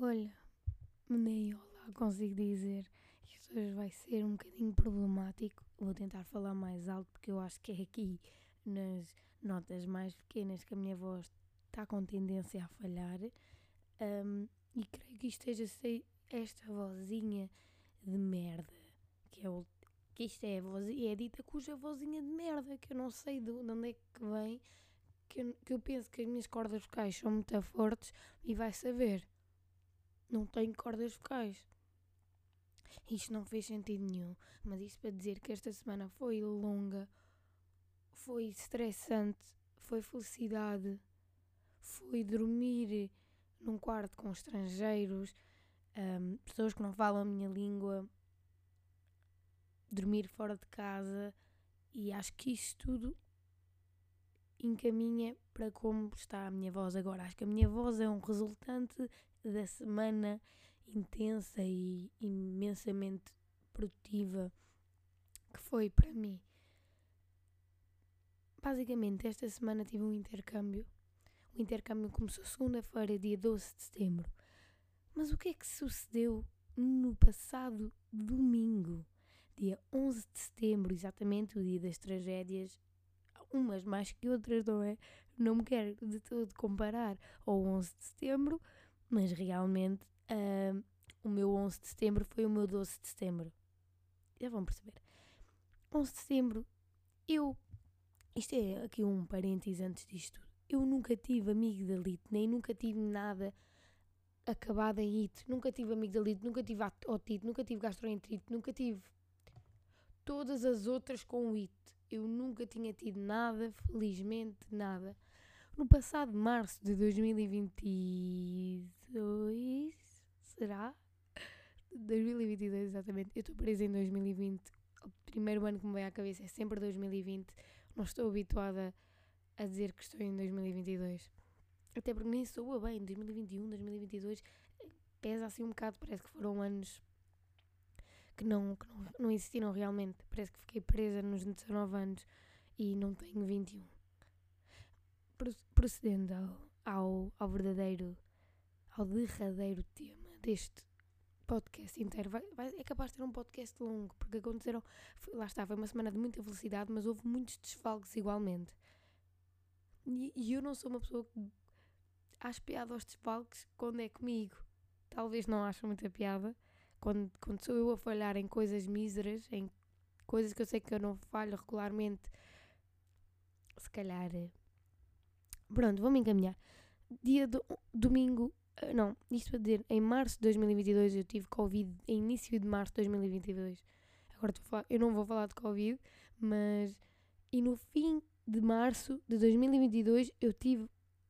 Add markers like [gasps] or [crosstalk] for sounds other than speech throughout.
Olha, nem olá consigo dizer. Isto hoje vai ser um bocadinho problemático. Vou tentar falar mais alto porque eu acho que é aqui nas notas mais pequenas que a minha voz está com tendência a falhar. Um, e creio que isto esteja esta vozinha de merda. Que, é o, que isto é vozinha, é dita cuja vozinha de merda, que eu não sei de onde é que vem. Que eu, que eu penso que as minhas cordas vocais são muito fortes e vai saber não tenho cordas vocais. Isto não fez sentido nenhum, mas isto para dizer que esta semana foi longa, foi estressante, foi felicidade, foi dormir num quarto com estrangeiros, um, pessoas que não falam a minha língua, dormir fora de casa e acho que isto tudo encaminha para como está a minha voz agora. Acho que a minha voz é um resultante da semana intensa e imensamente produtiva que foi para mim. Basicamente, esta semana tive um intercâmbio. O intercâmbio começou segunda-feira, dia 12 de setembro. Mas o que é que sucedeu no passado domingo, dia 11 de setembro, exatamente o dia das tragédias umas mais que outras, não é? Não me quero de todo comparar ao 11 de setembro, mas realmente uh, o meu 11 de setembro foi o meu 12 de setembro. Já vão perceber. 11 de setembro, eu. Isto é aqui um parênteses antes disto. Eu nunca tive amigdalite, nem nunca tive nada acabado em it. Nunca tive amigdalite, nunca tive otite, nunca tive gastroenterite, nunca tive todas as outras com it. Eu nunca tinha tido nada, felizmente nada. No passado março de 2022, será? 2022, exatamente. Eu estou presa em 2020. O primeiro ano que me vem à cabeça é sempre 2020. Não estou habituada a dizer que estou em 2022. Até porque nem soa bem. 2021, 2022 pesa assim um bocado. Parece que foram anos que não, que não, não existiram realmente. Parece que fiquei presa nos 19 anos e não tenho 21 procedendo ao, ao, ao verdadeiro, ao derradeiro tema deste podcast inteiro, vai, vai, é capaz de ter um podcast longo, porque aconteceram, foi, lá está, foi uma semana de muita felicidade, mas houve muitos desfalques igualmente. E, e eu não sou uma pessoa que acho piada aos desfalques quando é comigo. Talvez não ache muita piada quando, quando sou eu a falhar em coisas míseras, em coisas que eu sei que eu não falho regularmente. Se calhar Pronto, vou-me encaminhar. Dia do, domingo, eh, não, isto para dizer, em março de 2022 eu tive Covid, em início de março de 2022. Agora estou a falar, eu não vou falar de Covid, mas. E no fim de março de 2022 eu tive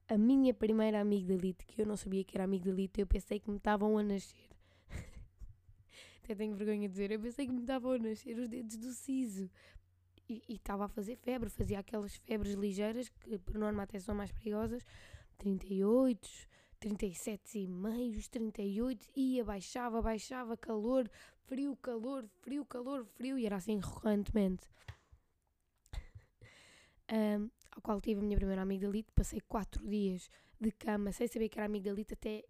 a minha primeira amigdalite, que eu não sabia que era amigdalite, eu pensei que me estavam a nascer. [laughs] Até tenho vergonha de dizer, eu pensei que me estavam a nascer os dedos do siso, e estava a fazer febre, fazia aquelas febres ligeiras que por norma até são mais perigosas, 38, 37 e meios, 38, ia, baixava, baixava, calor, frio, calor, frio, calor, frio, e era assim recorrentemente. [laughs] um, ao qual tive a minha primeira amigdalite, passei 4 dias de cama sem saber que era amigdalite até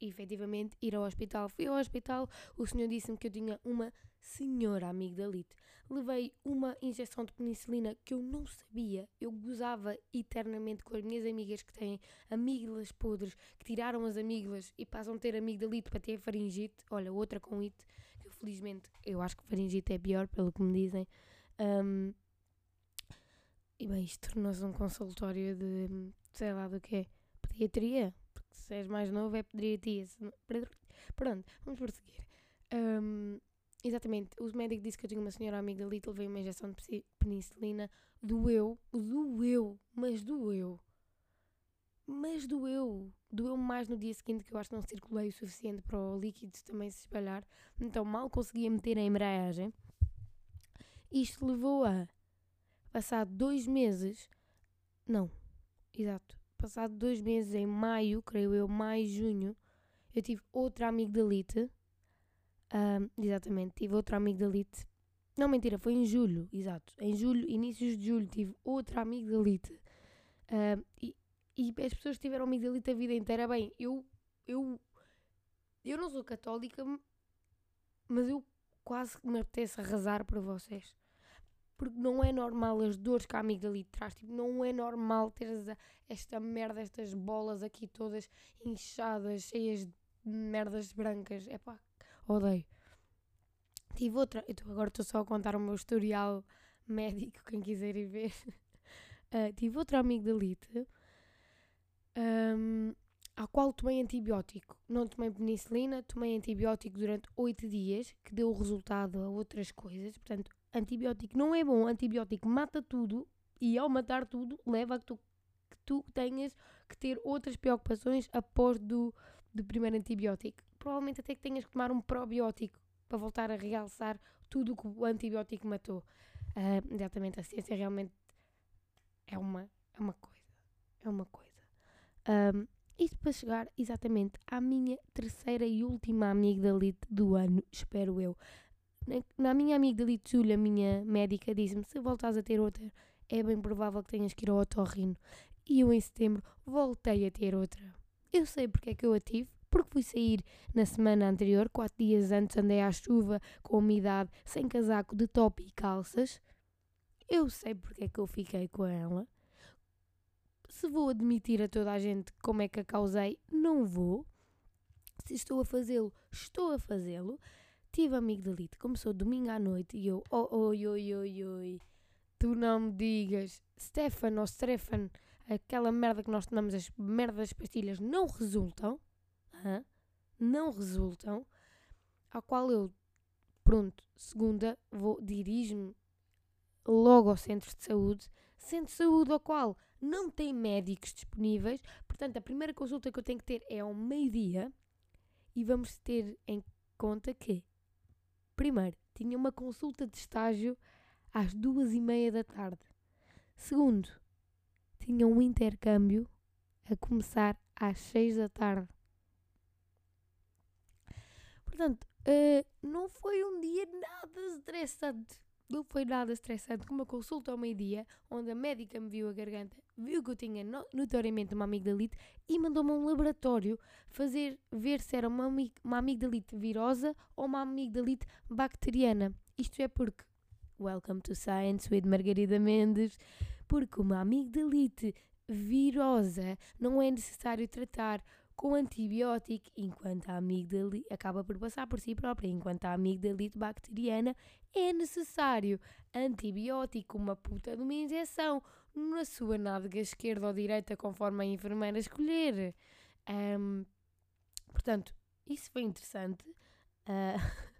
efetivamente ir ao hospital. Fui ao hospital, o senhor disse-me que eu tinha uma senhora amigdalite. Levei uma injeção de penicilina que eu não sabia. Eu gozava eternamente com as minhas amigas que têm amígdalas podres, que tiraram as amígdalas e passam a ter amigdalite para ter faringite. Olha, outra com it, que felizmente, eu acho que faringite é pior, pelo que me dizem. Um, e bem, isto tornou-se um consultório de sei lá do que é pediatria, porque se és mais novo é pediatria. Pronto, vamos prosseguir. Um, exatamente, o médico disse que eu tinha uma senhora amiga ali, levei uma injeção de penicilina, doeu, doeu, mas doeu. Mas doeu, doeu mais no dia seguinte que eu acho que não circulei o suficiente para o líquido também se espalhar, então mal conseguia meter a embreagem. Isto levou a passar dois meses, não, exato, passado dois meses, em maio, creio eu, maio, junho, eu tive outra amigdalite. Um, exatamente, tive outra amigdalite. Não, mentira, foi em julho, exato. Em julho, inícios de julho, tive outra amigdalite. Um, e, e as pessoas tiveram amigdalite a vida inteira, bem, eu, eu Eu não sou católica, mas eu quase que me apetece arrasar para vocês. Porque não é normal as dores que a amigdalite traz. Tipo, não é normal ter esta merda, estas bolas aqui todas inchadas, cheias de merdas brancas. É pá, odeio. Tive outra, eu agora estou só a contar o meu historial médico, quem quiser ir ver. Uh, [laughs] tive outra amigdalite, um, à qual tomei antibiótico. Não tomei penicilina, tomei antibiótico durante 8 dias, que deu resultado a outras coisas. Portanto, antibiótico não é bom, antibiótico mata tudo e ao matar tudo leva a que tu, que tu tenhas que ter outras preocupações após do, do primeiro antibiótico. Provavelmente até que tenhas que tomar um probiótico para voltar a realçar tudo o que o antibiótico matou. Uh, exatamente, a ciência realmente é uma, é uma coisa. É uma coisa. Um, isto para chegar exatamente à minha terceira e última amigdalite do ano, espero eu. Na, na minha amigdalite Júlia, a minha médica, disse-me: se voltares a ter outra, é bem provável que tenhas que ir ao otorrino. E eu, em setembro, voltei a ter outra. Eu sei porque é que eu a tive, porque fui sair na semana anterior, quatro dias antes andei à chuva, com umidade, sem casaco, de top e calças. Eu sei porque é que eu fiquei com ela. Se vou admitir a toda a gente como é que a causei, não vou. Se estou a fazê-lo, estou a fazê-lo. Tive amigdalite, começou domingo à noite e eu, oh, oi, oi, oi, oi, tu não me digas, Stefan ou Stefan, aquela merda que nós tomamos, as merdas das pastilhas, não resultam, hã? não resultam, ao qual eu, pronto, segunda, vou, dirijo-me logo ao centro de saúde, centro de saúde ao qual não tem médicos disponíveis, portanto, a primeira consulta que eu tenho que ter é ao meio-dia e vamos ter em conta que, primeiro, tinha uma consulta de estágio às duas e meia da tarde. Segundo, tinha um intercâmbio a começar às seis da tarde. Portanto, uh, não foi um dia nada estressante. Não foi nada estressante, com uma consulta ao meio-dia, onde a médica me viu a garganta, viu que eu tinha notoriamente uma amigdalite e mandou-me a um laboratório fazer ver se era uma, uma amigdalite virosa ou uma amigdalite bacteriana. Isto é porque, welcome to science with Margarida Mendes, porque uma amigdalite virosa não é necessário tratar com antibiótico, enquanto a amigdalite acaba por passar por si própria, enquanto a amigdalite bacteriana é necessário antibiótico, uma puta de uma injeção na sua nádega esquerda ou direita, conforme a enfermeira escolher. Um, portanto, isso foi interessante. [laughs]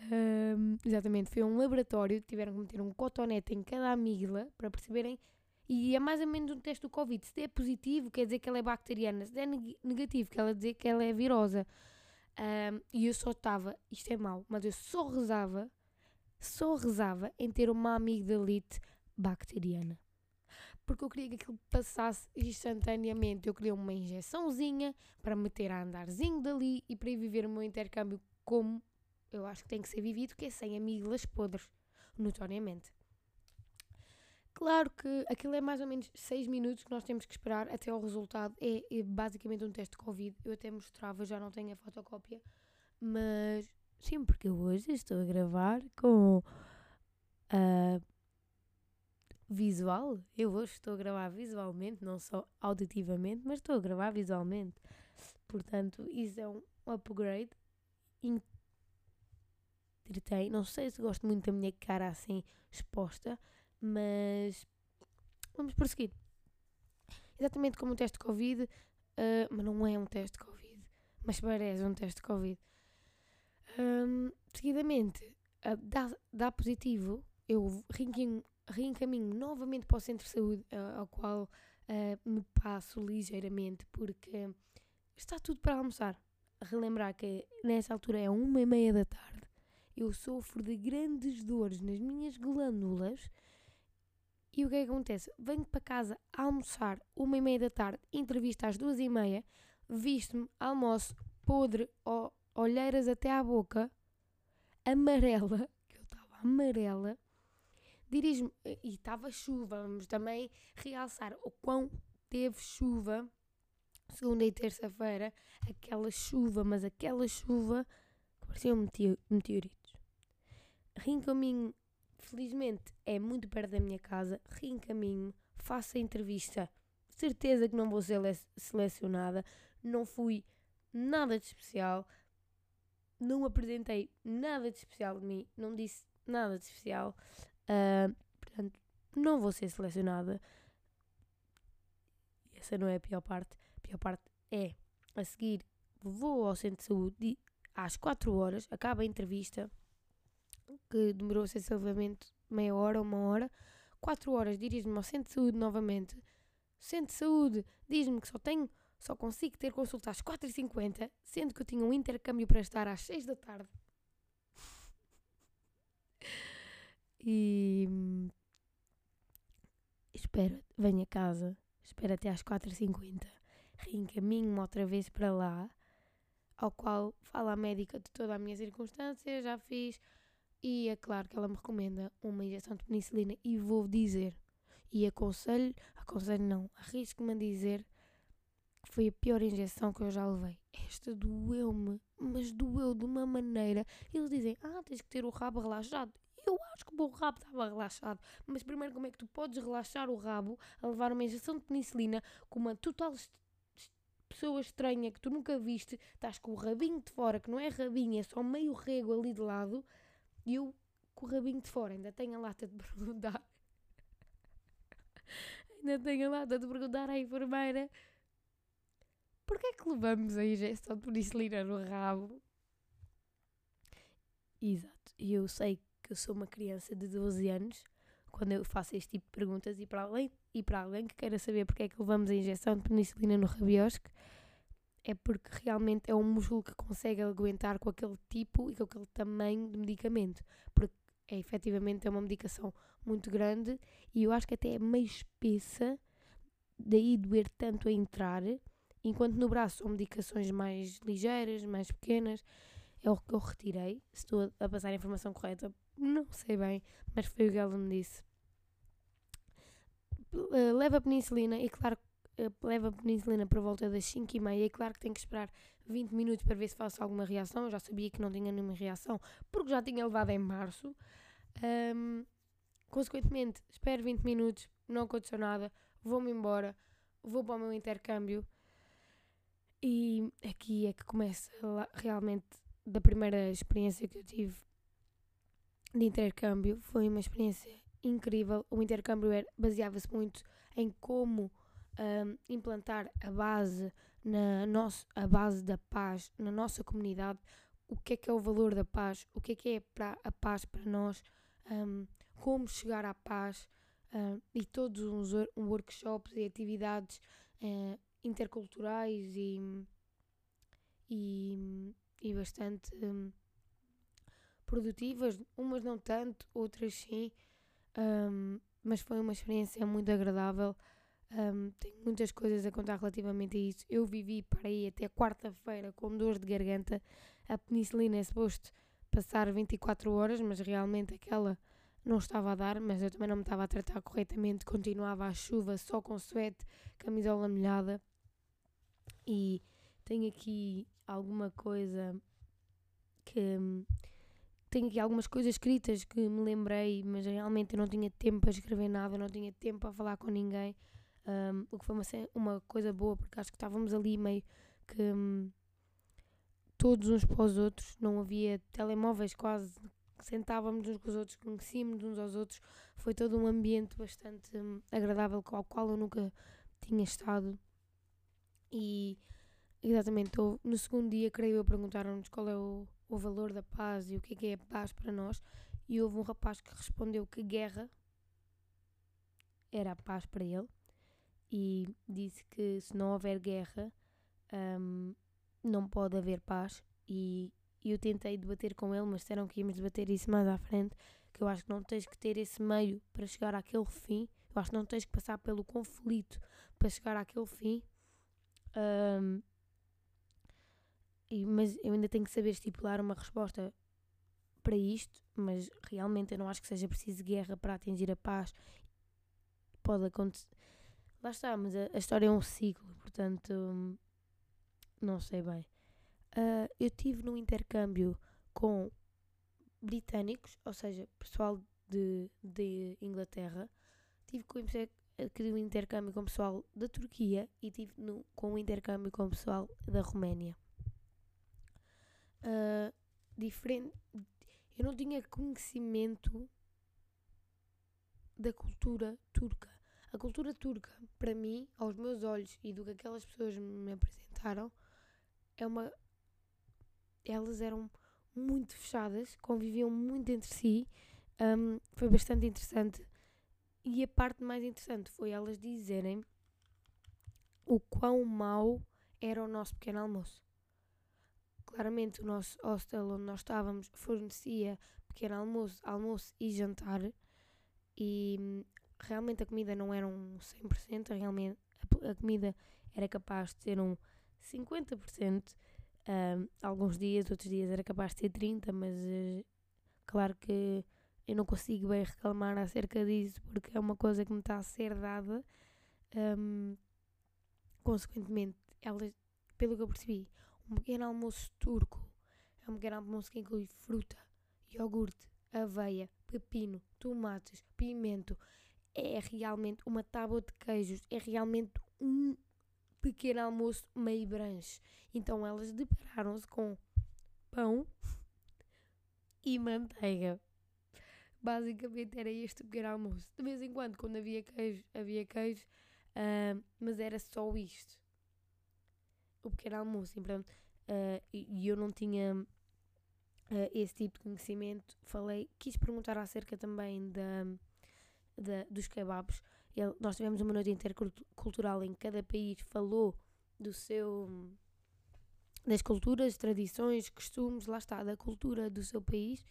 Uh, um, exatamente, foi um laboratório, tiveram que meter um cotonete em cada amígdala para perceberem e é mais ou menos um teste do Covid. Se é positivo, quer dizer que ela é bacteriana. Se é negativo, quer dizer que ela é virosa. Um, e eu só estava, isto é mau, mas eu só rezava, só rezava em ter uma amigdalite bacteriana. Porque eu queria que aquilo passasse instantaneamente. Eu queria uma injeçãozinha para meter a andarzinho dali e para ir viver o meu intercâmbio como eu acho que tem que ser vivido, que é sem amígdalas podres, notoriamente. Claro que aquilo é mais ou menos 6 minutos que nós temos que esperar até ao resultado. É, é, basicamente um teste de Covid. Eu até mostrava, já não tenho a fotocópia. Mas sim, porque eu hoje estou a gravar com uh, visual. Eu hoje estou a gravar visualmente, não só auditivamente, mas estou a gravar visualmente. Portanto, isso é um upgrade. Entretém. Não sei se gosto muito da minha cara assim exposta mas vamos prosseguir. Exatamente como um teste de Covid, uh, mas não é um teste de Covid, mas parece um teste de Covid. Um, seguidamente, uh, dá, dá positivo, eu reencaminho, novamente para o centro de saúde, uh, ao qual me passo ligeiramente, porque está tudo para almoçar. Relembrar que nessa altura é uma e meia da tarde, eu sofro de grandes dores nas minhas glândulas e o que é que acontece? Venho para casa almoçar, uma e meia da tarde, entrevista às duas e meia, visto-me, almoço, podre, olheiras até à boca, amarela, [laughs] que eu estava amarela, dirijo-me, e estava chuva, vamos também realçar o quão teve chuva segunda e terça-feira, aquela chuva, mas aquela chuva que parecia um meteoritos. Reencaminho, felizmente é muito perto da minha casa, reencaminho, faço a entrevista, certeza que não vou ser selecionada, não fui nada de especial, não apresentei nada de especial de mim, não disse nada de especial, uh, portanto, não vou ser selecionada. Essa não é a pior parte. A pior parte é a seguir vou ao centro de saúde às 4 horas, acaba a entrevista, que demorou sensivelmente meia hora, uma hora. 4 horas dirijo-me ao centro de saúde novamente. Centro de saúde diz-me que só tenho, só consigo ter consulta às 4h50, sendo que eu tinha um intercâmbio para estar às 6 da tarde. [laughs] E espera, venho a casa, espera até às 4h50, reencaminho-me outra vez para lá, ao qual fala a médica de toda a minha circunstância, já fiz, e é claro que ela me recomenda uma injeção de penicilina e vou dizer, e aconselho, aconselho não, arrisco-me a dizer que foi a pior injeção que eu já levei. Esta doeu-me, mas doeu de uma maneira. Eles dizem, ah, tens que ter o rabo relaxado. Eu acho que o meu rabo estava relaxado. Mas primeiro, como é que tu podes relaxar o rabo a levar uma injeção de penicilina com uma total pessoa estranha que tu nunca viste, estás com o rabinho de fora, que não é rabinho, é só meio rego ali de lado, e eu com o rabinho de fora ainda tenho a lata de perguntar. ainda tenho a lata de perguntar à enfermeira porquê é que levamos a injeção de penicilina no rabo? Exato, e eu sei que eu sou uma criança de 12 anos quando eu faço este tipo de perguntas e para além e para alguém que queira saber porque é que levamos a injeção de penicilina no rabiosque é porque realmente é um músculo que consegue aguentar com aquele tipo e com aquele tamanho de medicamento porque é efetivamente é uma medicação muito grande e eu acho que até é meio espessa daí doer tanto a entrar enquanto no braço são medicações mais ligeiras, mais pequenas é o que eu retirei se estou a passar a informação correta não sei bem, mas foi o que ela me disse. Uh, leva a penicilina e claro leva a penicilina por volta das 5 e meia e claro que tenho que esperar 20 minutos para ver se faço alguma reação. Eu já sabia que não tinha nenhuma reação porque já tinha levado em março. Um, consequentemente, espero 20 minutos, não aconteceu nada, vou-me embora, vou para o meu intercâmbio e aqui é que começa realmente da primeira experiência que eu tive de intercâmbio. Foi uma experiência incrível. O intercâmbio baseava-se muito em como implantar a base na nosso, a base da paz na nossa comunidade. O que é que é o valor da paz? O que é que é para a paz para nós? Um, como chegar à paz? E todos os workshops e atividades uh, interculturais e, e, e bastante um, produtivas, umas não tanto, outras sim, mas foi uma experiência muito agradável. Um, tenho muitas coisas a contar relativamente a isso. Eu vivi para aí até quarta-feira com dor de garganta. A penicilina é suposto passar 24 horas, mas realmente aquela não estava a dar. Mas eu também não me estava a tratar corretamente. Continuava a chuva só com suete, camisola molhada. E tenho aqui alguma coisa que tenho aqui algumas coisas escritas que me lembrei, mas realmente eu não tinha tempo para escrever nada, não tinha tempo para falar com ninguém. Um, o que foi uma, uma coisa boa, porque acho que estávamos ali meio que um, todos uns para os outros, não havia telemóveis quase, sentávamos uns com os outros, conhecíamos uns aos outros. Foi todo um ambiente bastante um, agradável, ao qual eu nunca tinha estado. E exatamente, no segundo dia, creio eu, perguntaram-nos qual é o o valor da paz e o que é, que é a paz para nós. E houve um rapaz que respondeu que guerra era a paz para ele e disse que se não houver guerra um, não pode haver paz. E eu tentei debater com ele, mas disseram que íamos debater isso mais à frente. Que eu acho que não tens que ter esse meio para chegar àquele fim. Eu acho que não tens que passar pelo conflito para chegar àquele fim. Um, e, mas eu ainda tenho que saber estipular uma resposta para isto, mas realmente eu não acho que seja preciso guerra para atingir a paz. Pode acontecer. Lá está, mas a, a história é um ciclo, portanto, não sei bem. Uh, eu tive num intercâmbio com britânicos, ou seja, pessoal de, de Inglaterra. Tive com um intercâmbio com pessoal da Turquia e tive no, com um intercâmbio com pessoal da Roménia. Uh, diferente. Eu não tinha conhecimento da cultura turca. A cultura turca, para mim, aos meus olhos e do que aquelas pessoas me apresentaram, é uma. Elas eram muito fechadas, conviviam muito entre si. Um, foi bastante interessante. E a parte mais interessante foi elas dizerem o quão mau era o nosso pequeno almoço. Claramente, o nosso hostel onde nós estávamos fornecia pequeno almoço, almoço e jantar. E hum, realmente a comida não era um 100%, realmente a, comida era capaz de ser um 50%. Um, alguns dias, outros dias era capaz de ser 30, mas uh, claro que eu não consigo bem reclamar acerca disso porque é uma coisa que me está a ser dada. Um, consequentemente, pelo que eu percebi, um pequeno almoço turco é um pequeno almoço que inclui fruta, iogurte, aveia, pepino, tomates, pimento. É realmente uma tábua de queijos, é realmente um pequeno almoço meio branche. Então elas depararam-se com pão e manteiga. Basicamente era este o pequeno almoço. De vez em quando, quando havia queijo, havia queijo, uh, mas era só isto. O pequeno almoço. Então, uh, e, e eu não tinha uh, esse tipo de conhecimento. Falei, quis perguntar acerca também da, da, dos kebabs. Ele, nós tivemos uma noite intercultural em que cada país falou do seu das culturas, tradições, costumes, lá está, da cultura do seu país.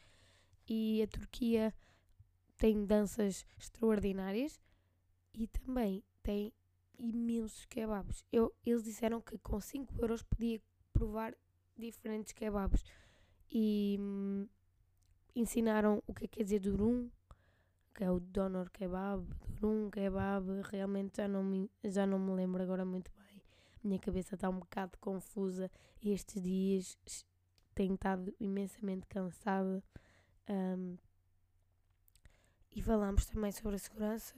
E a Turquia tem danças extraordinárias e também tem imensos kebabs. Eu, eles disseram que com 5 euros podia provar diferentes kebabs e hum, ensinaram o que é que quer dizer durum, que é o donor kebab, durum kebab, realmente já não me, já não me lembro agora muito bem. Minha cabeça está um bocado confusa estes dias, tenho estado imensamente cansada. Um, e falámos também sobre a segurança,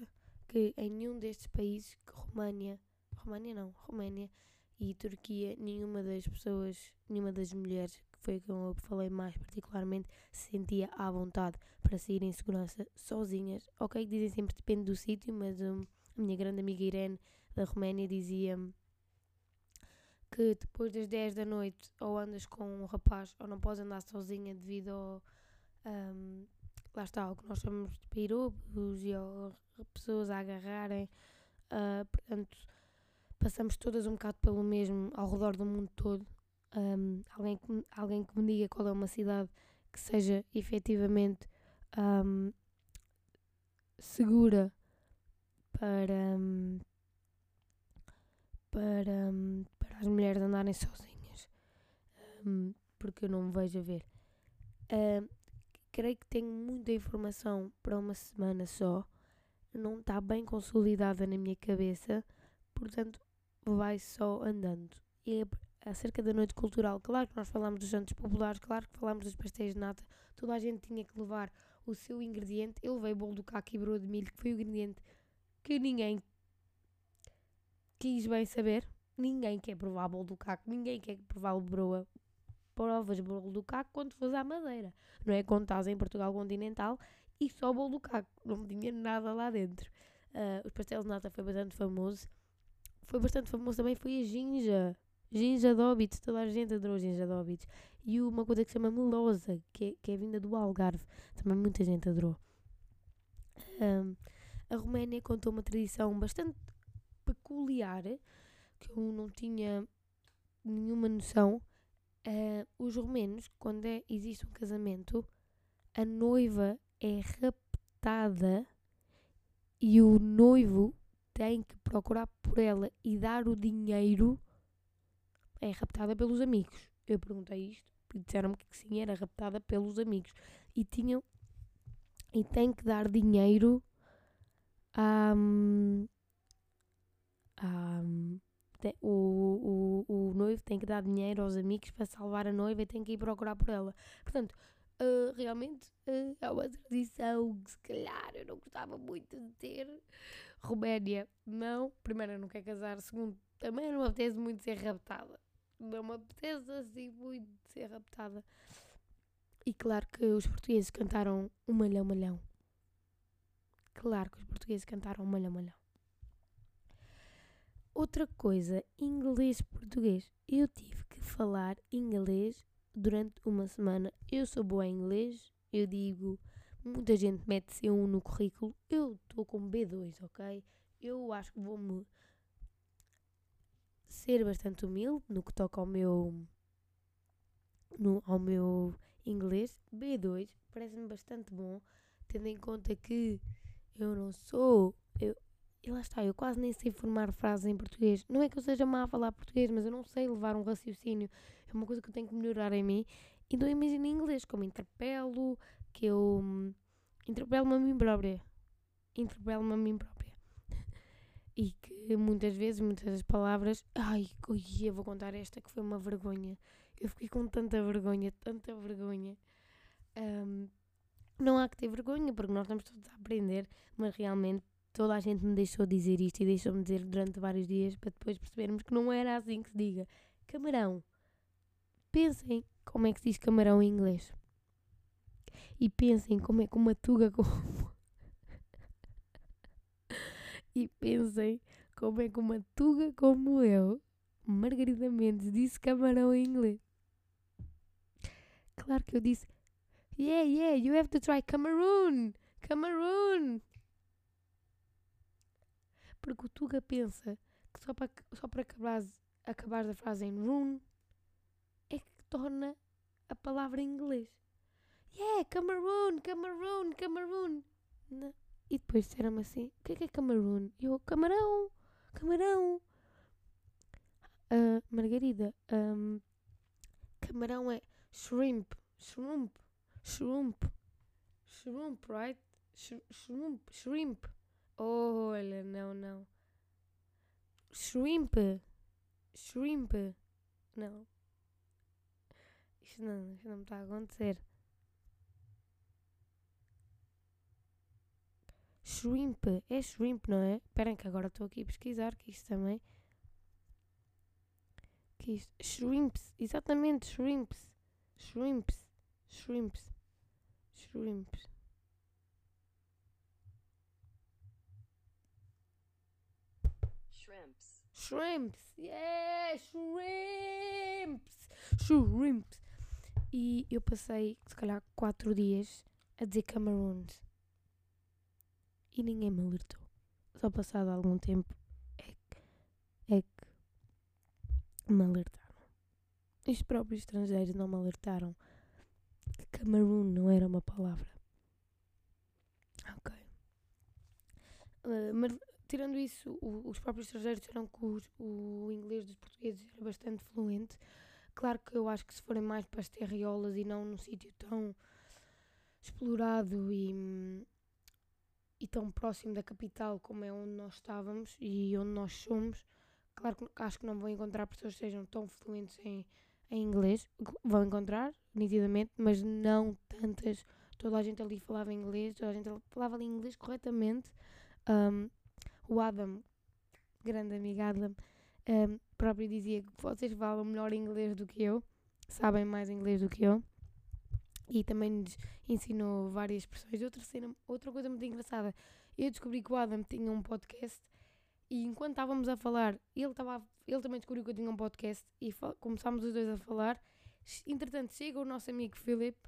que em nenhum destes países, que România, România não, Roménia e Turquia, nenhuma das pessoas, nenhuma das mulheres, foi com eu falei mais particularmente, se sentia à vontade para sair em segurança sozinhas. Ok, dizem sempre depende do sítio, mas um, a minha grande amiga Irene da Roménia dizia-me que depois das 10 da noite ou andas com um rapaz ou não podes andar sozinha devido ao. Um, lá está, o que nós chamamos de pirobos e ou pessoas a agarrarem. Uh, portanto, passamos todas um bocado pelo mesmo ao redor do mundo todo. Um, alguém, que, alguém que me diga qual é uma cidade que seja efetivamente um, segura para, um, para, para as mulheres andarem sozinhas, porque eu não me vejo a ver. creio que tenho muita informação para uma semana só, não está bem consolidada na minha cabeça, portanto vai só andando. E é acerca da noite cultural, claro que nós falamos dos jantos populares, claro que falamos dos pastéis de nata, toda a gente tinha que levar o seu ingrediente. Eu levei bolo do caco e broa de milho, que foi o ingrediente que ninguém quis bem saber. Ninguém quer provar bolo do caco, ninguém quer provar o broa. Provas bolo do caco quando fores à madeira. Não é quando estás em Portugal continental e só bolo do caco. Não tinha nada lá dentro. Uh, os pastéis de nata foi bastante famoso foi bastante famoso também foi a Ginja. Ginja de toda a gente adorou Ginja de E uma coisa que se chama Melosa, que é, que é vinda do Algarve, também muita gente adorou. Um, a Roménia contou uma tradição bastante peculiar, que eu não tinha nenhuma noção. Uh, os romenos, quando é, existe um casamento, a noiva é raptada e o noivo tem que procurar por ela e dar o dinheiro é raptada pelos amigos. Eu perguntei isto e disseram-me que sim, era raptada pelos amigos. E tinham e tem que dar dinheiro a, a o, o, o, noivo, tem que dar dinheiro aos amigos para salvar a noiva e tem que ir procurar por ela. Portanto, uh, realmente uh, é uma tradição que se calhar eu não gostava muito de ter. Roménia, não. Primeiro, eu não quero casar. Segundo, também não me apetece muito ser raptada. Não me apetece assim muito ser raptada. E claro que os portugueses cantaram um malhão malhão. Claro que os portugueses cantaram um malhão malhão. Outra coisa, inglês-português. Eu tive que falar inglês durante uma semana. Eu sou boa em inglês, eu digo, muita gente mete C1 no currículo. Eu estou com B2, ok? Eu acho que vou-me ser bastante humilde no que toca ao meu no, ao meu inglês. B2 parece-me bastante bom, tendo em conta que eu não sou. Eu, e lá está, eu quase nem sei formar frases em português. Não é que eu seja má a falar português, mas eu não sei levar um raciocínio. É uma coisa que eu tenho que melhorar em mim. Então imagino em inglês, como interpelo, que eu hum, interpelo-me a mim própria. Interpelo-me a mim própria. E que muitas vezes, muitas das palavras. Ai, eu vou contar esta que foi uma vergonha. Eu fiquei com tanta vergonha, tanta vergonha. Um, não há que ter vergonha, porque nós estamos todos a aprender, mas realmente toda a gente me deixou dizer isto e deixou-me dizer durante vários dias para depois percebermos que não era assim que se diga. Camarão. Pensem como é que se diz camarão em inglês. E pensem como é que uma tuga como. E pensem como é que uma tuga como eu, Margarida Mendes, disse camarão em inglês. Claro que eu disse, yeah, yeah, you have to try Cameroon, Cameroon. Porque o Tuga pensa que só para, só para acabar, acabar a frase em roon é que torna a palavra em inglês. Yeah, Cameroon, Cameroon, Cameroon. Não. E depois disseram-me assim: o que é que é Cameroon? E eu, camarão, camarão. Uh, Margarida, um, camarão é shrimp, shrimp, shrimp, shrimp, right? Sh shrimp, shrimp. Oh, olha, não, não. Shrimp, shrimp. Não. Isto não, isto não me está a acontecer. Shrimp, é shrimp, não é? Esperem que agora estou aqui a pesquisar, que isto também... Que isto... Shrimps, exatamente, shrimps. Shrimps. Shrimps. Shrimps. Shrimps. Shrimps. Yeah, shrimps. Shrimps. E eu passei, se calhar, quatro dias a dizer Cameroons. E ninguém me alertou. Só passado algum tempo é que, é que me alertaram. Os próprios estrangeiros não me alertaram que Cameroon não era uma palavra. Ok. Uh, mas tirando isso, o, os próprios estrangeiros disseram que o inglês dos portugueses era bastante fluente. Claro que eu acho que se forem mais para as terriolas e não num sítio tão explorado e, e tão próximo da capital como é onde nós estávamos e onde nós somos, claro que acho que não vão encontrar pessoas que sejam tão fluentes em em inglês, vão encontrar, nitidamente, mas não tantas. Toda a gente ali falava inglês, toda a gente falava ali inglês corretamente. Um, o Adam, grande amigo Adam, um, próprio dizia que vocês falam melhor inglês do que eu, sabem mais inglês do que eu. E também nos ensinou várias expressões. Outra, cena, outra coisa muito engraçada, eu descobri que o Adam tinha um podcast e enquanto estávamos a falar, ele, tava, ele também descobriu que eu tinha um podcast e começámos os dois a falar. Entretanto, chega o nosso amigo Filipe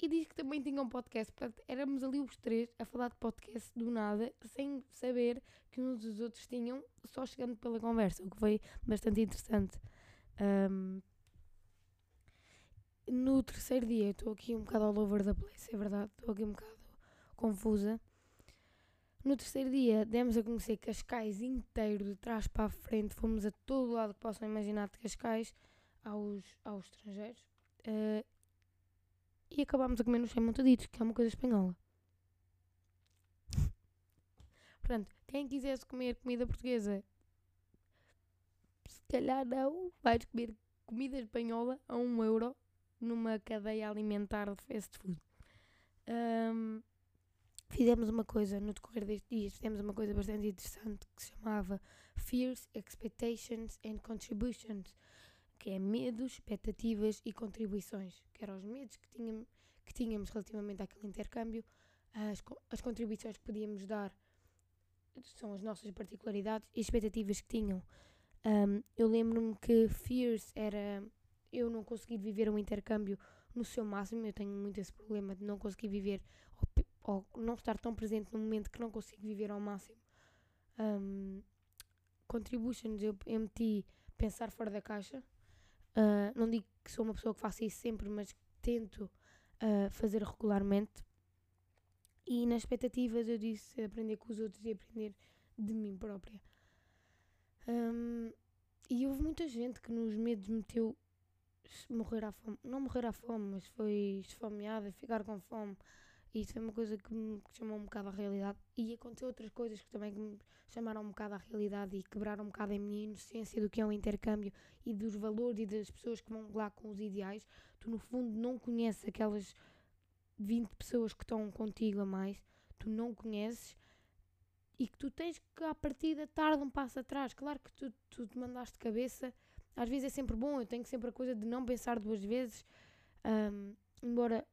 e diz que também tinha um podcast. Portanto, éramos ali os três a falar de podcast do nada, sem saber que uns dos outros tinham, só chegando pela conversa, o que foi bastante interessante. Um, no terceiro dia, estou aqui um bocado all over the place, é verdade, estou aqui um bocado confusa. No terceiro dia demos a conhecer Cascais inteiro, de trás para a frente, fomos a todo lado que possam imaginar de Cascais, aos, aos estrangeiros, uh, e acabámos a comer nos montaditos, que é uma coisa espanhola. [laughs] Portanto, quem quisesse comer comida portuguesa se calhar não, vais comer comida espanhola a um euro numa cadeia alimentar de fast food. Um, fizemos uma coisa no decorrer destes dias, fizemos uma coisa bastante interessante que se chamava Fears, Expectations and Contributions, que é medos, expectativas e contribuições, que eram os medos que tínhamos, que tínhamos relativamente àquele intercâmbio, as, as contribuições que podíamos dar são as nossas particularidades e expectativas que tinham. Um, eu lembro-me que Fears era eu não conseguir viver um intercâmbio no seu máximo. Eu tenho muito esse problema de não conseguir viver ou, ou não estar tão presente no momento que não consigo viver ao máximo. Um, contributions, eu, eu meti pensar fora da caixa. Uh, não digo que sou uma pessoa que faça isso sempre, mas tento uh, fazer regularmente. E nas expectativas eu disse aprender com os outros e aprender de mim própria. Um, e houve muita gente que nos medos meteu morrer à fome. Não morrer à fome, mas foi esfomeada, ficar com fome. E isso foi uma coisa que me chamou um bocado à realidade. E aconteceu outras coisas que também me chamaram um bocado à realidade e quebraram um bocado a minha inocência do que é um intercâmbio e dos valores e das pessoas que vão lá com os ideais. Tu, no fundo, não conheces aquelas 20 pessoas que estão contigo a mais, tu não conheces e que tu tens que, à partida, tarde um passo atrás. Claro que tu, tu te mandaste cabeça, às vezes é sempre bom, eu tenho sempre a coisa de não pensar duas vezes, um, embora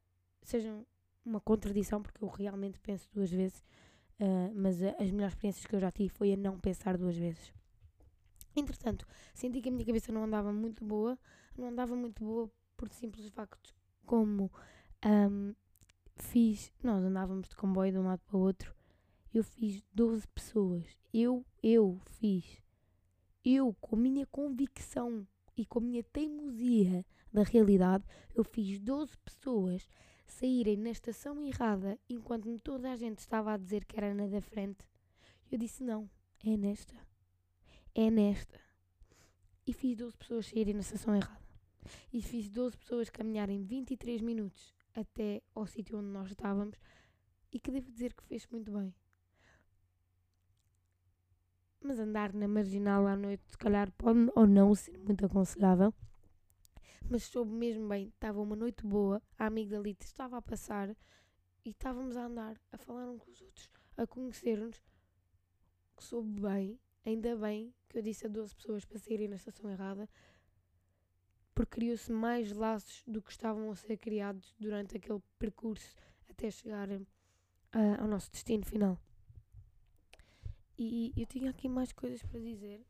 seja uma contradição, porque eu realmente penso duas vezes, uh, mas as melhores experiências que eu já tive foi a não pensar duas vezes. Entretanto, senti que a minha cabeça não andava muito boa, não andava muito boa por simples factos como um, fiz, nós andávamos de comboio de um lado para o outro, eu fiz 12 pessoas, eu, eu fiz, eu com a minha convicção e com a minha teimosia da realidade, eu fiz 12 pessoas saírem na estação errada enquanto toda a gente estava a dizer que era na da frente. Eu disse não, é nesta, é nesta. E fiz 12 pessoas saírem na estação errada. E fiz 12 pessoas caminharem 23 minutos até ao sítio onde nós estávamos e que devo dizer que fez muito bem. Mas andar na marginal à noite, se calhar, pode ou não ser muito aconselhável. Mas soube mesmo bem, estava uma noite boa, a amigdalita estava a passar e estávamos a andar, a falar uns com os outros, a conhecer-nos. Soube bem, ainda bem que eu disse a 12 pessoas para saírem na estação errada, porque criou-se mais laços do que estavam a ser criados durante aquele percurso até chegar uh, ao nosso destino final. E eu tinha aqui mais coisas para dizer.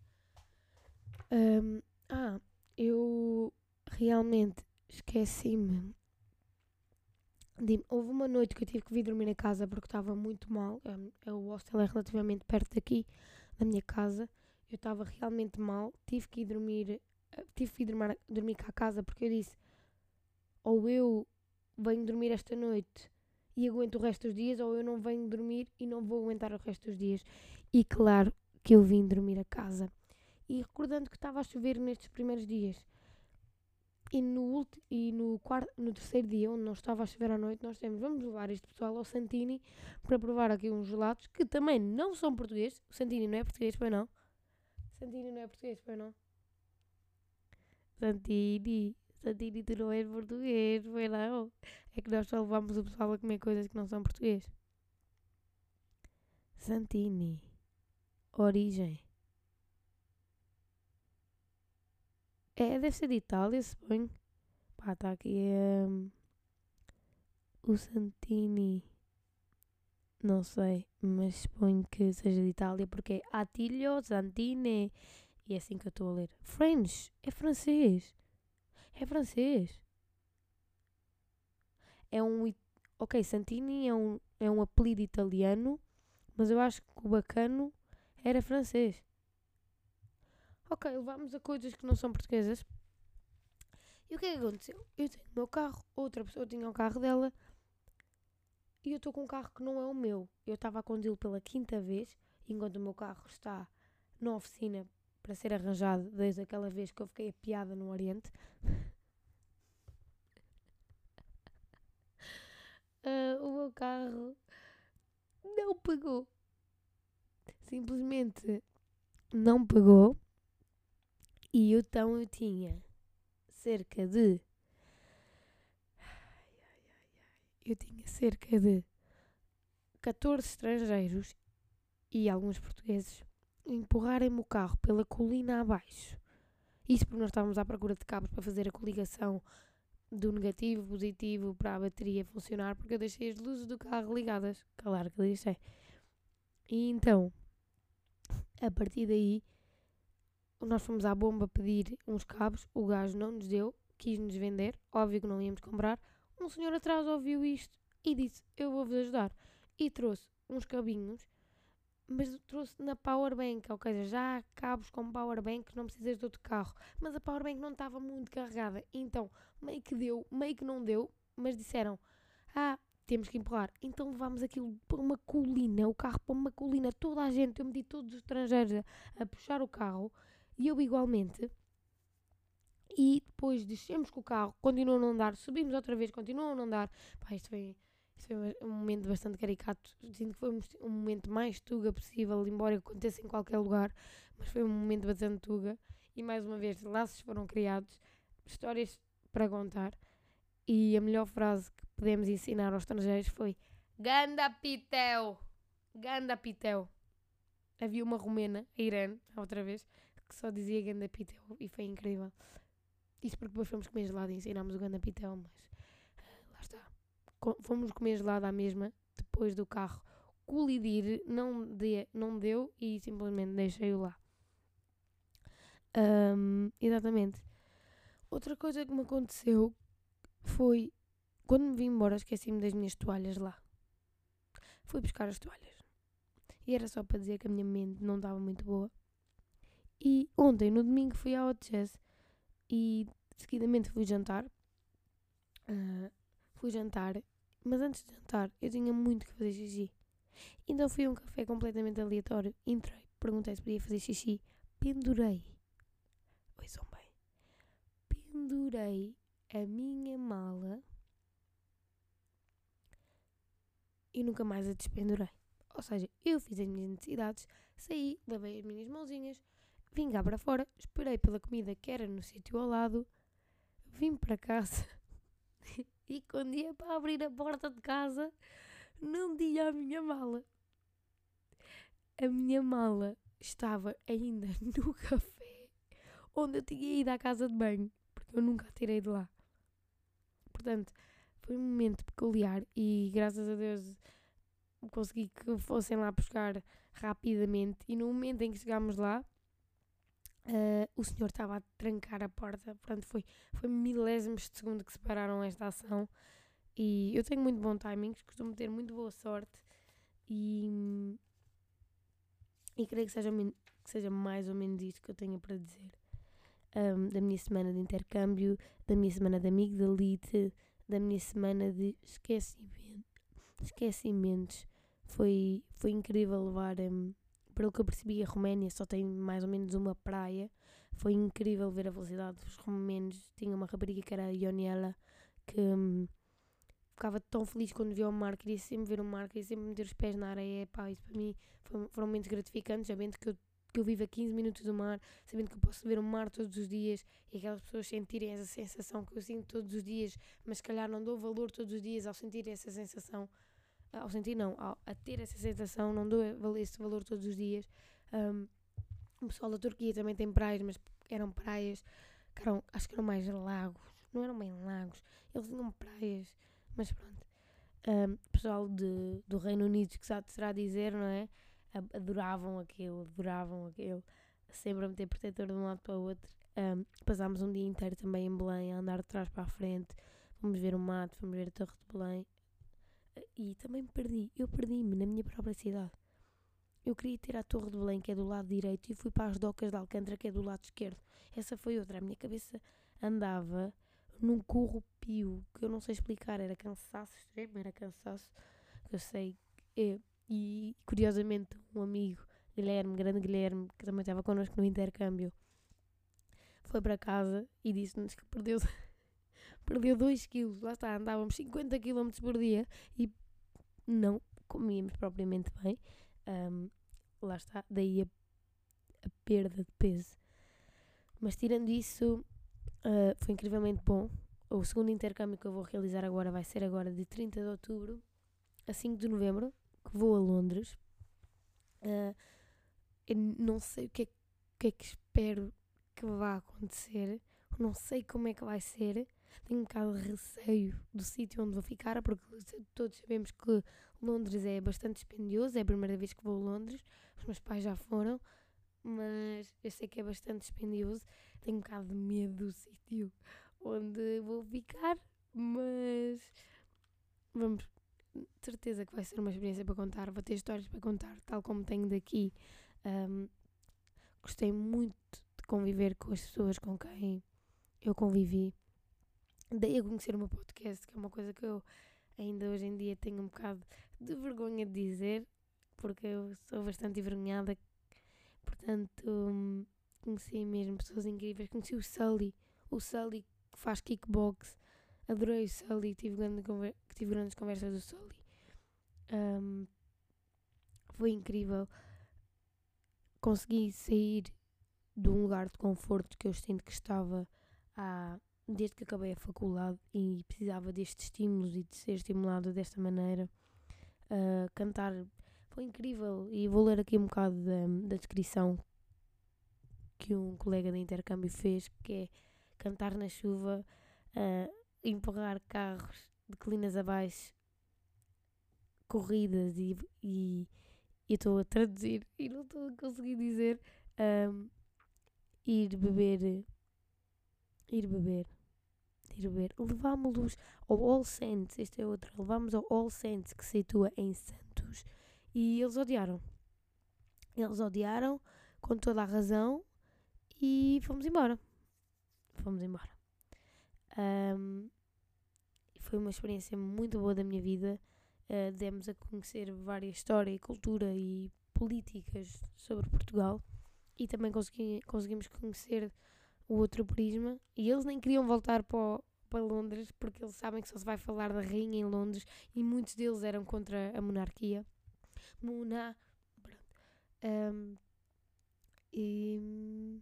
Um, ah, eu realmente esqueci-me. Houve uma noite que eu tive que vir dormir em casa porque estava muito mal. É, o hostel é relativamente perto daqui, da minha casa. Eu estava realmente mal. Tive que ir dormir tive que ir dormir, dormir cá a casa porque eu disse: ou eu venho dormir esta noite e aguento o resto dos dias, ou eu não venho dormir e não vou aguentar o resto dos dias. E claro que eu vim dormir a casa. E recordando que estava a chover nestes primeiros dias. E no, e no, quarto, no terceiro dia, onde não estava a chover à noite, nós temos, vamos levar este pessoal ao Santini para provar aqui uns gelados que também não são portugueses. O Santini não é português, foi não? Santini não é português, foi não? Santini, Santini, tu não és português, foi não? É que nós só levamos o pessoal a comer coisas que não são português. Santini, origem. É, deve ser de Itália, suponho. Pá, está aqui um, o Santini. Não sei, mas suponho que seja de Itália porque é Attilio Santini. E é assim que eu estou a ler. French é francês. É francês. É um. Ok, Santini é um, é um apelido italiano, mas eu acho que o bacano era francês. Ok, levámos a coisas que não são portuguesas. E o que é que aconteceu? Eu tenho o meu carro, outra pessoa tinha o carro dela e eu estou com um carro que não é o meu. Eu estava a conduzi-lo pela quinta vez, enquanto o meu carro está na oficina para ser arranjado desde aquela vez que eu fiquei a piada no Oriente. uh, [laughs] o meu carro não pegou. Simplesmente não pegou. E então eu tinha cerca de. Eu tinha cerca de 14 estrangeiros e alguns portugueses empurrarem-me o carro pela colina abaixo. Isso porque nós estávamos à procura de cabos para fazer a coligação do negativo, positivo, para a bateria funcionar, porque eu deixei as luzes do carro ligadas. Claro que deixei. E então, a partir daí, nós fomos à bomba pedir uns cabos, o gajo não nos deu, quis nos vender, óbvio que não íamos comprar. Um senhor atrás ouviu isto e disse: Eu vou-vos ajudar. E trouxe uns cabinhos mas trouxe na powerbank, ou seja, já há cabos com powerbank, não precisas de outro carro. Mas a powerbank não estava muito carregada, então meio que deu, meio que não deu, mas disseram: Ah, temos que empurrar. Então levámos aquilo para uma colina, o carro para uma colina, toda a gente, eu meti todos os estrangeiros a, a puxar o carro e eu igualmente. E depois descemos com o carro, continuou a não andar, subimos outra vez, continuou a não andar. Pá, isto foi foi um momento bastante caricato. Sinto que foi um momento mais tuga possível, embora aconteça em qualquer lugar, mas foi um momento bastante tuga. E mais uma vez, laços foram criados, histórias para contar. E a melhor frase que podemos ensinar aos estrangeiros foi: Ganda Pitel! Ganda Pitel! Havia uma romena, a Irene, outra vez, que só dizia Ganda Pitel e foi incrível. Isso porque depois fomos comer gelado e ensinámos o Ganda Pitel, mas fomos comer gelado à mesma, depois do carro colidir, não, de, não deu e simplesmente deixei-o lá. Um, exatamente. Outra coisa que me aconteceu foi quando me vim embora, esqueci-me das minhas toalhas lá. Fui buscar as toalhas. E era só para dizer que a minha mente não estava muito boa. E ontem, no domingo, fui ao Hot e seguidamente fui jantar. Uh, fui jantar mas antes de jantar, eu tinha muito que fazer xixi. Então fui a um café completamente aleatório, entrei, perguntei se podia fazer xixi, pendurei. Ouçam bem. Pendurei a minha mala e nunca mais a despendurei. Ou seja, eu fiz as minhas necessidades, saí, lavei as minhas mãozinhas, vim cá para fora, esperei pela comida que era no sítio ao lado, vim para casa [laughs] e quando ia para abrir a porta de casa, não tinha a minha mala. A minha mala estava ainda [laughs] no café onde eu tinha ido à casa de banho, porque eu nunca a tirei de lá. Portanto, foi um momento peculiar e graças a Deus consegui que fossem lá buscar rapidamente. E no momento em que chegámos lá, Uh, o senhor estava a trancar a porta, portanto foi, foi milésimos de segundo que separaram esta ação. E eu tenho muito bom timing, costumo ter muito boa sorte e, e creio que seja, que seja mais ou menos isto que eu tenho para dizer. Um, da minha semana de intercâmbio, da minha semana de amigo da elite, da minha semana de esquecimento, esquecimentos. Foi, foi incrível levar um, pelo que eu percebi, a Roménia só tem mais ou menos uma praia. Foi incrível ver a velocidade dos romenos. Tinha uma rapariga que era a Ioniela, que hum, ficava tão feliz quando via o mar, queria sempre ver o mar, queria sempre meter os pés na areia. Pá, isso para mim foi, foram momentos gratificantes, sabendo que eu, que eu vivo a 15 minutos do mar, sabendo que eu posso ver o mar todos os dias e aquelas pessoas sentirem essa sensação que eu sinto todos os dias, mas se calhar não dou valor todos os dias ao sentir essa sensação ao sentir não, ao, a ter essa sensação, não dou esse valor todos os dias. Um, o pessoal da Turquia também tem praias, mas eram praias que eram, acho que eram mais lagos, não eram bem lagos, eles tinham praias, mas pronto. Um, pessoal de, do Reino Unido, que sabe, será dizer, não é? Adoravam aquilo, adoravam aquilo, sempre a meter protetor de um lado para o outro. Um, passámos um dia inteiro também em Belém, a andar de trás para a frente, fomos ver o mato, fomos ver a Torre de Belém, e também me perdi. Eu perdi-me na minha própria cidade. Eu queria ter a Torre de Belém, que é do lado direito, e fui para as docas de Alcântara, que é do lado esquerdo. Essa foi outra. A minha cabeça andava num corrupio que eu não sei explicar. Era cansaço extremo, era cansaço. Eu sei. É, e curiosamente, um amigo, Guilherme, grande Guilherme, que também estava connosco no intercâmbio, foi para casa e disse-nos que perdeu perdeu 2 quilos. Lá está, andávamos 50 km por dia e não comíamos propriamente bem. Um, lá está, daí a, a, perda de peso. Mas tirando isso, uh, foi incrivelmente bom. O segundo intercâmbio que eu vou realizar agora vai ser agora de 30 de outubro a 5 de novembro, que vou a Londres. Uh, eu não sei o que, é, o que é que espero que vá acontecer. Não sei como é que vai ser. Tenho um bocado de receio do sítio onde vou ficar, porque todos sabemos que Londres é bastante dispendioso. É a primeira vez que vou a Londres. Os meus pais já foram, mas eu sei que é bastante dispendioso. Tenho um bocado de medo do sítio onde vou ficar, mas vamos, certeza que vai ser uma experiência para contar. Vou ter histórias para contar, tal como tenho daqui. Um, gostei muito de conviver com as pessoas com quem eu convivi. Dei a conhecer o meu podcast, que é uma coisa que eu ainda hoje em dia tenho um bocado de vergonha de dizer, porque eu sou bastante envergonhada. Portanto, hum, conheci mesmo pessoas incríveis. Conheci o Sully, o Sully que faz kickbox. Adorei o Sully, tive, grande tive grandes conversas do Sully. Um, foi incrível. Consegui sair de um lugar de conforto que eu sinto que estava há, desde que acabei a faculdade e precisava destes estímulos e de ser estimulado desta maneira. Uh, cantar foi incrível e vou ler aqui um bocado da, da descrição que um colega de intercâmbio fez, que é cantar na chuva, uh, empurrar carros de colinas abaixo, corridas e, e estou a traduzir [laughs] e não estou a conseguir dizer um, ir beber ir beber ir beber levámos-los ao All Saints este é outro levámos ao All Saints que se situa em Santos e eles odiaram. Eles odiaram com toda a razão e fomos embora. Fomos embora. Um, foi uma experiência muito boa da minha vida. Uh, demos a conhecer várias história e cultura e políticas sobre Portugal e também consegui, conseguimos conhecer o outro prisma e eles nem queriam voltar para, para Londres porque eles sabem que só se vai falar da rainha em Londres e muitos deles eram contra a monarquia. Mona. Um, e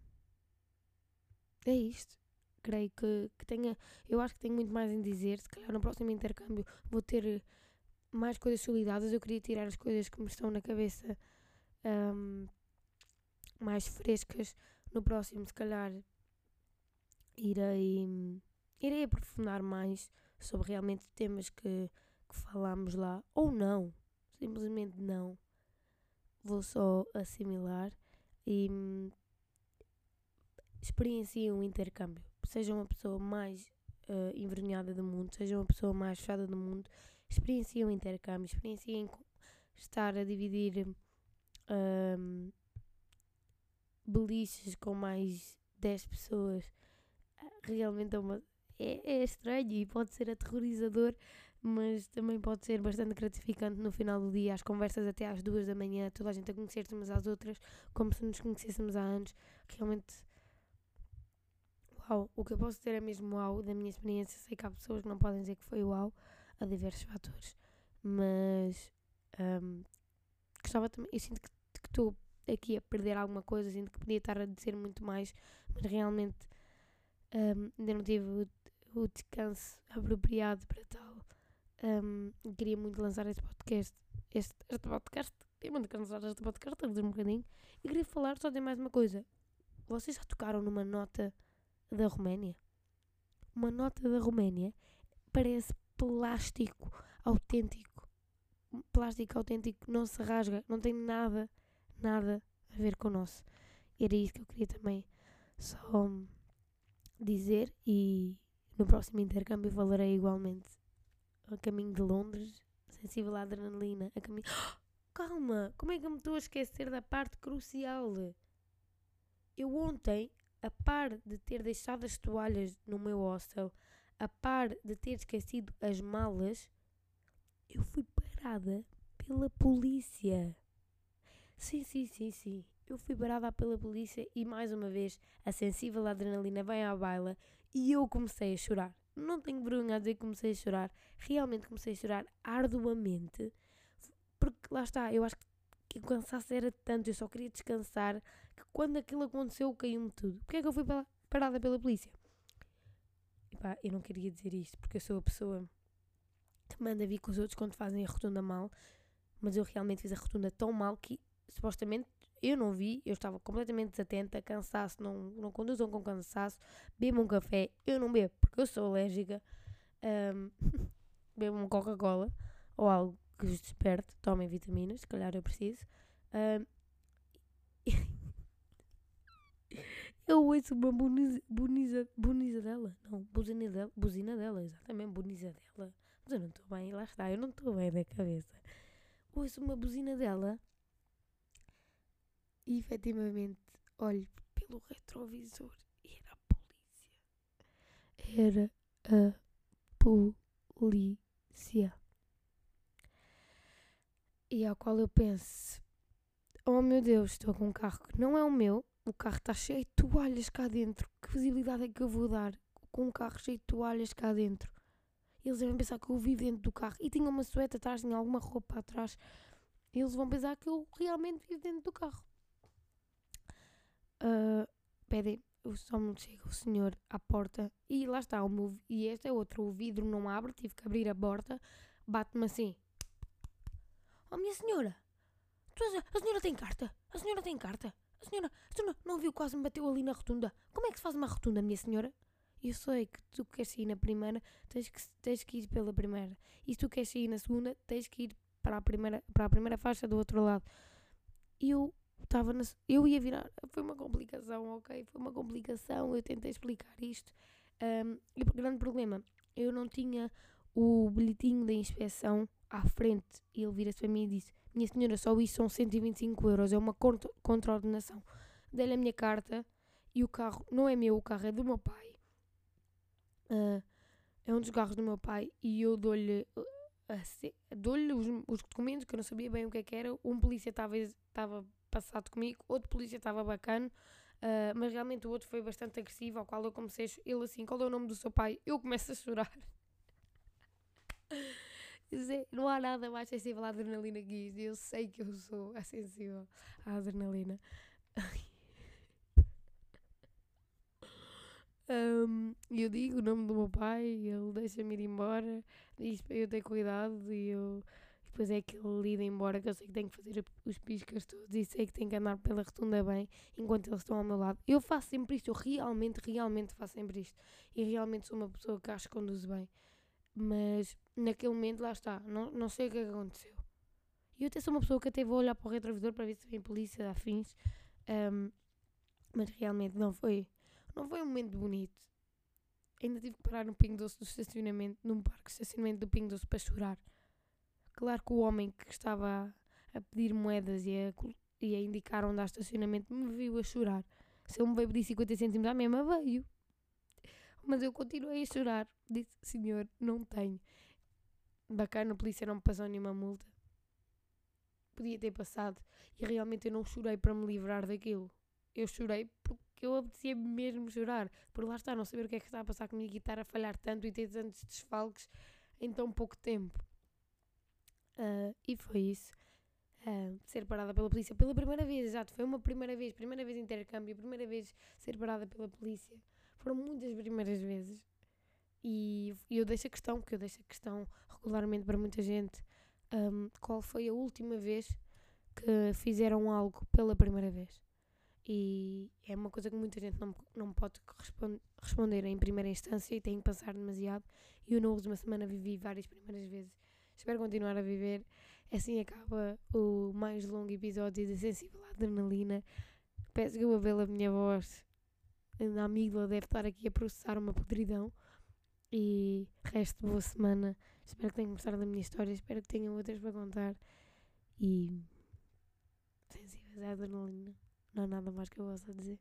é isto. Creio que, que tenha. Eu acho que tenho muito mais em dizer. Se calhar no próximo intercâmbio vou ter mais coisas solidadas. Eu queria tirar as coisas que me estão na cabeça um, mais frescas. No próximo, se calhar, irei, irei aprofundar mais sobre realmente temas que, que falámos lá. Ou não. Simplesmente não. Vou só assimilar e hum, experienciem um intercâmbio. Seja uma pessoa mais uh, envergonhada do mundo, seja uma pessoa mais fechada do mundo, experienciem um intercâmbio, experienciem estar a dividir um, beliches com mais 10 pessoas. Realmente é, uma, é, é estranho e pode ser aterrorizador, mas também pode ser bastante gratificante no final do dia, as conversas até às duas da manhã, toda a gente a conhecer-se umas às outras, como se nos conhecêssemos há anos. Realmente, uau! O que eu posso dizer é mesmo uau da minha experiência. Sei que há pessoas que não podem dizer que foi uau, a diversos fatores. Mas um, gostava também. Eu sinto que estou aqui a perder alguma coisa, sinto que podia estar a dizer muito mais, mas realmente um, ainda não tive o, o, descanso apropriado para tal. Um, queria muito lançar este podcast. Este, este podcast, queria muito lançar este podcast, a um bocadinho. E queria falar só de mais uma coisa. Vocês já tocaram numa nota da Roménia? Uma nota da Roménia parece plástico autêntico. Plástico autêntico não se rasga, não tem nada, nada a ver com o nosso. Era isso que eu queria também só dizer e no próximo intercâmbio falarei igualmente a caminho de Londres, sensível à adrenalina, a caminho. [gasps] calma, como é que eu me estou a esquecer da parte crucial? Eu ontem, a par de ter deixado as toalhas no meu hostel, a par de ter esquecido as malas, eu fui parada pela polícia. Sim, sim, sim, sim. Eu fui parada pela polícia e mais uma vez a sensível adrenalina vem à baila e eu comecei a chorar. Não tenho vergonha a dizer que comecei a chorar. Realmente comecei a chorar arduamente. Porque lá está, eu acho que o cansaço era tanto, eu só queria descansar que quando aquilo aconteceu caiu-me tudo. Porquê é que eu fui parada pela polícia? E pá, eu não queria dizer isto porque eu sou a pessoa que manda vir com os outros quando fazem a rotunda mal, mas eu realmente fiz a rotunda tão mal que supostamente eu não vi, eu estava completamente desatenta, cansaço, não, não conduzam com cansaço, bebam um café, eu não bebo porque eu sou alérgica, um, [laughs] bebam uma Coca-Cola ou algo que vos desperte, tomem vitaminas, se calhar eu preciso. Um, [laughs] eu ouço uma buniza, buniza dela, não, buzina dela, buzina dela, exatamente, buniza dela, mas eu não estou bem, lá está, eu não estou bem da cabeça. Ouço uma buzina dela e efetivamente olho pelo retrovisor e era a polícia. Era a polícia. E ao qual eu penso: Oh meu Deus, estou com um carro que não é o meu, o carro está cheio de toalhas cá dentro. Que visibilidade é que eu vou dar com um carro cheio de toalhas cá dentro? Eles devem pensar que eu vivo dentro do carro e tinha uma sueta atrás, tinha alguma roupa atrás. Eles vão pensar que eu realmente vivo dentro do carro. Uh, pedem, só me chega o senhor à porta e lá está, o meu, e este é outro, o vidro não abre, tive que abrir a porta, bate-me assim. Oh minha senhora, a senhora tem carta, a senhora tem carta, a senhora, a senhora não viu quase me bateu ali na rotunda, como é que se faz uma rotunda minha senhora? Eu sei que tu queres sair na primeira, tens que, tens que ir pela primeira. E se tu queres sair na segunda, tens que ir para a primeira, para a primeira faixa do outro lado. Eu estava na, eu ia virar, foi uma complicação, ok? Foi uma complicação, eu tentei explicar isto. Um, e o grande problema, eu não tinha o bilhetinho da inspeção à frente. E ele vira-se para mim e disse: Minha senhora, só isso são 125 euros, é uma contra-ordenação. Dei-lhe a minha carta e o carro não é meu, o carro é do meu pai. Uh, é um dos carros do meu pai e eu dou-lhe uh, dou-lhe os, os, documentos que eu não sabia bem o que, é que era. Um polícia estava passado comigo, outro polícia estava bacana, uh, mas realmente o outro foi bastante agressivo, ao qual eu comecei a, ele assim, qual é o nome do seu pai? Eu começo a chorar. [laughs] não há nada mais sensível à adrenalina que isso. Eu sei que eu sou sensível à adrenalina. [laughs] Um, eu digo o nome do meu pai, ele deixa-me ir embora, diz para eu ter cuidado e eu depois é que ele lida embora, que eu sei que tenho que fazer os piscas todos e sei que tenho que andar pela rotunda bem enquanto eles estão ao meu lado. Eu faço sempre isto, eu realmente, realmente faço sempre isto. E realmente sou uma pessoa que acho que conduz bem. Mas naquele momento, lá está, não, não sei o é que aconteceu. E eu até sou uma pessoa que até vou olhar para o retrovisor para ver se vem polícia, afins. Um, mas realmente não foi, não foi um momento bonito. Ainda tive que parar no Pingo Doce do estacionamento, num parque de estacionamento do Pingo Doce para chorar. Claro que o homem que estava a pedir moedas e a, e a indicar onde há estacionamento me viu a chorar. Se ele me veio pedir 50 cêntimos à mesma, veio. Mas eu continuei a chorar. Disse, senhor, não tenho. Bacana, a polícia não me passou nenhuma multa. Podia ter passado. E realmente eu não chorei para me livrar daquilo. Eu chorei porque eu apetecia mesmo chorar. Por lá está, não saber o que é que está a passar comigo e estar a falhar tanto e ter tantos desfalques em tão pouco tempo. Uh, e foi isso. Uh, ser parada pela polícia pela primeira vez, exato. Foi uma primeira vez, primeira vez intercâmbio, primeira vez ser parada pela polícia. Foram muitas primeiras vezes. E eu deixo a questão, porque eu deixo a questão regularmente para muita gente, um, qual foi a última vez que fizeram algo pela primeira vez. E é uma coisa que muita gente não, não pode responder em primeira instância e tem que passar demasiado. E eu na última semana vivi várias primeiras vezes Espero continuar a viver. Assim acaba o mais longo episódio de Sensível à Adrenalina. Peço que eu a minha voz. A amígdala deve estar aqui a processar uma podridão. E resto de boa semana. Espero que tenham gostado da minha história. Espero que tenham outras para contar. E. Sensíveis à adrenalina. Não há nada mais que eu possa dizer.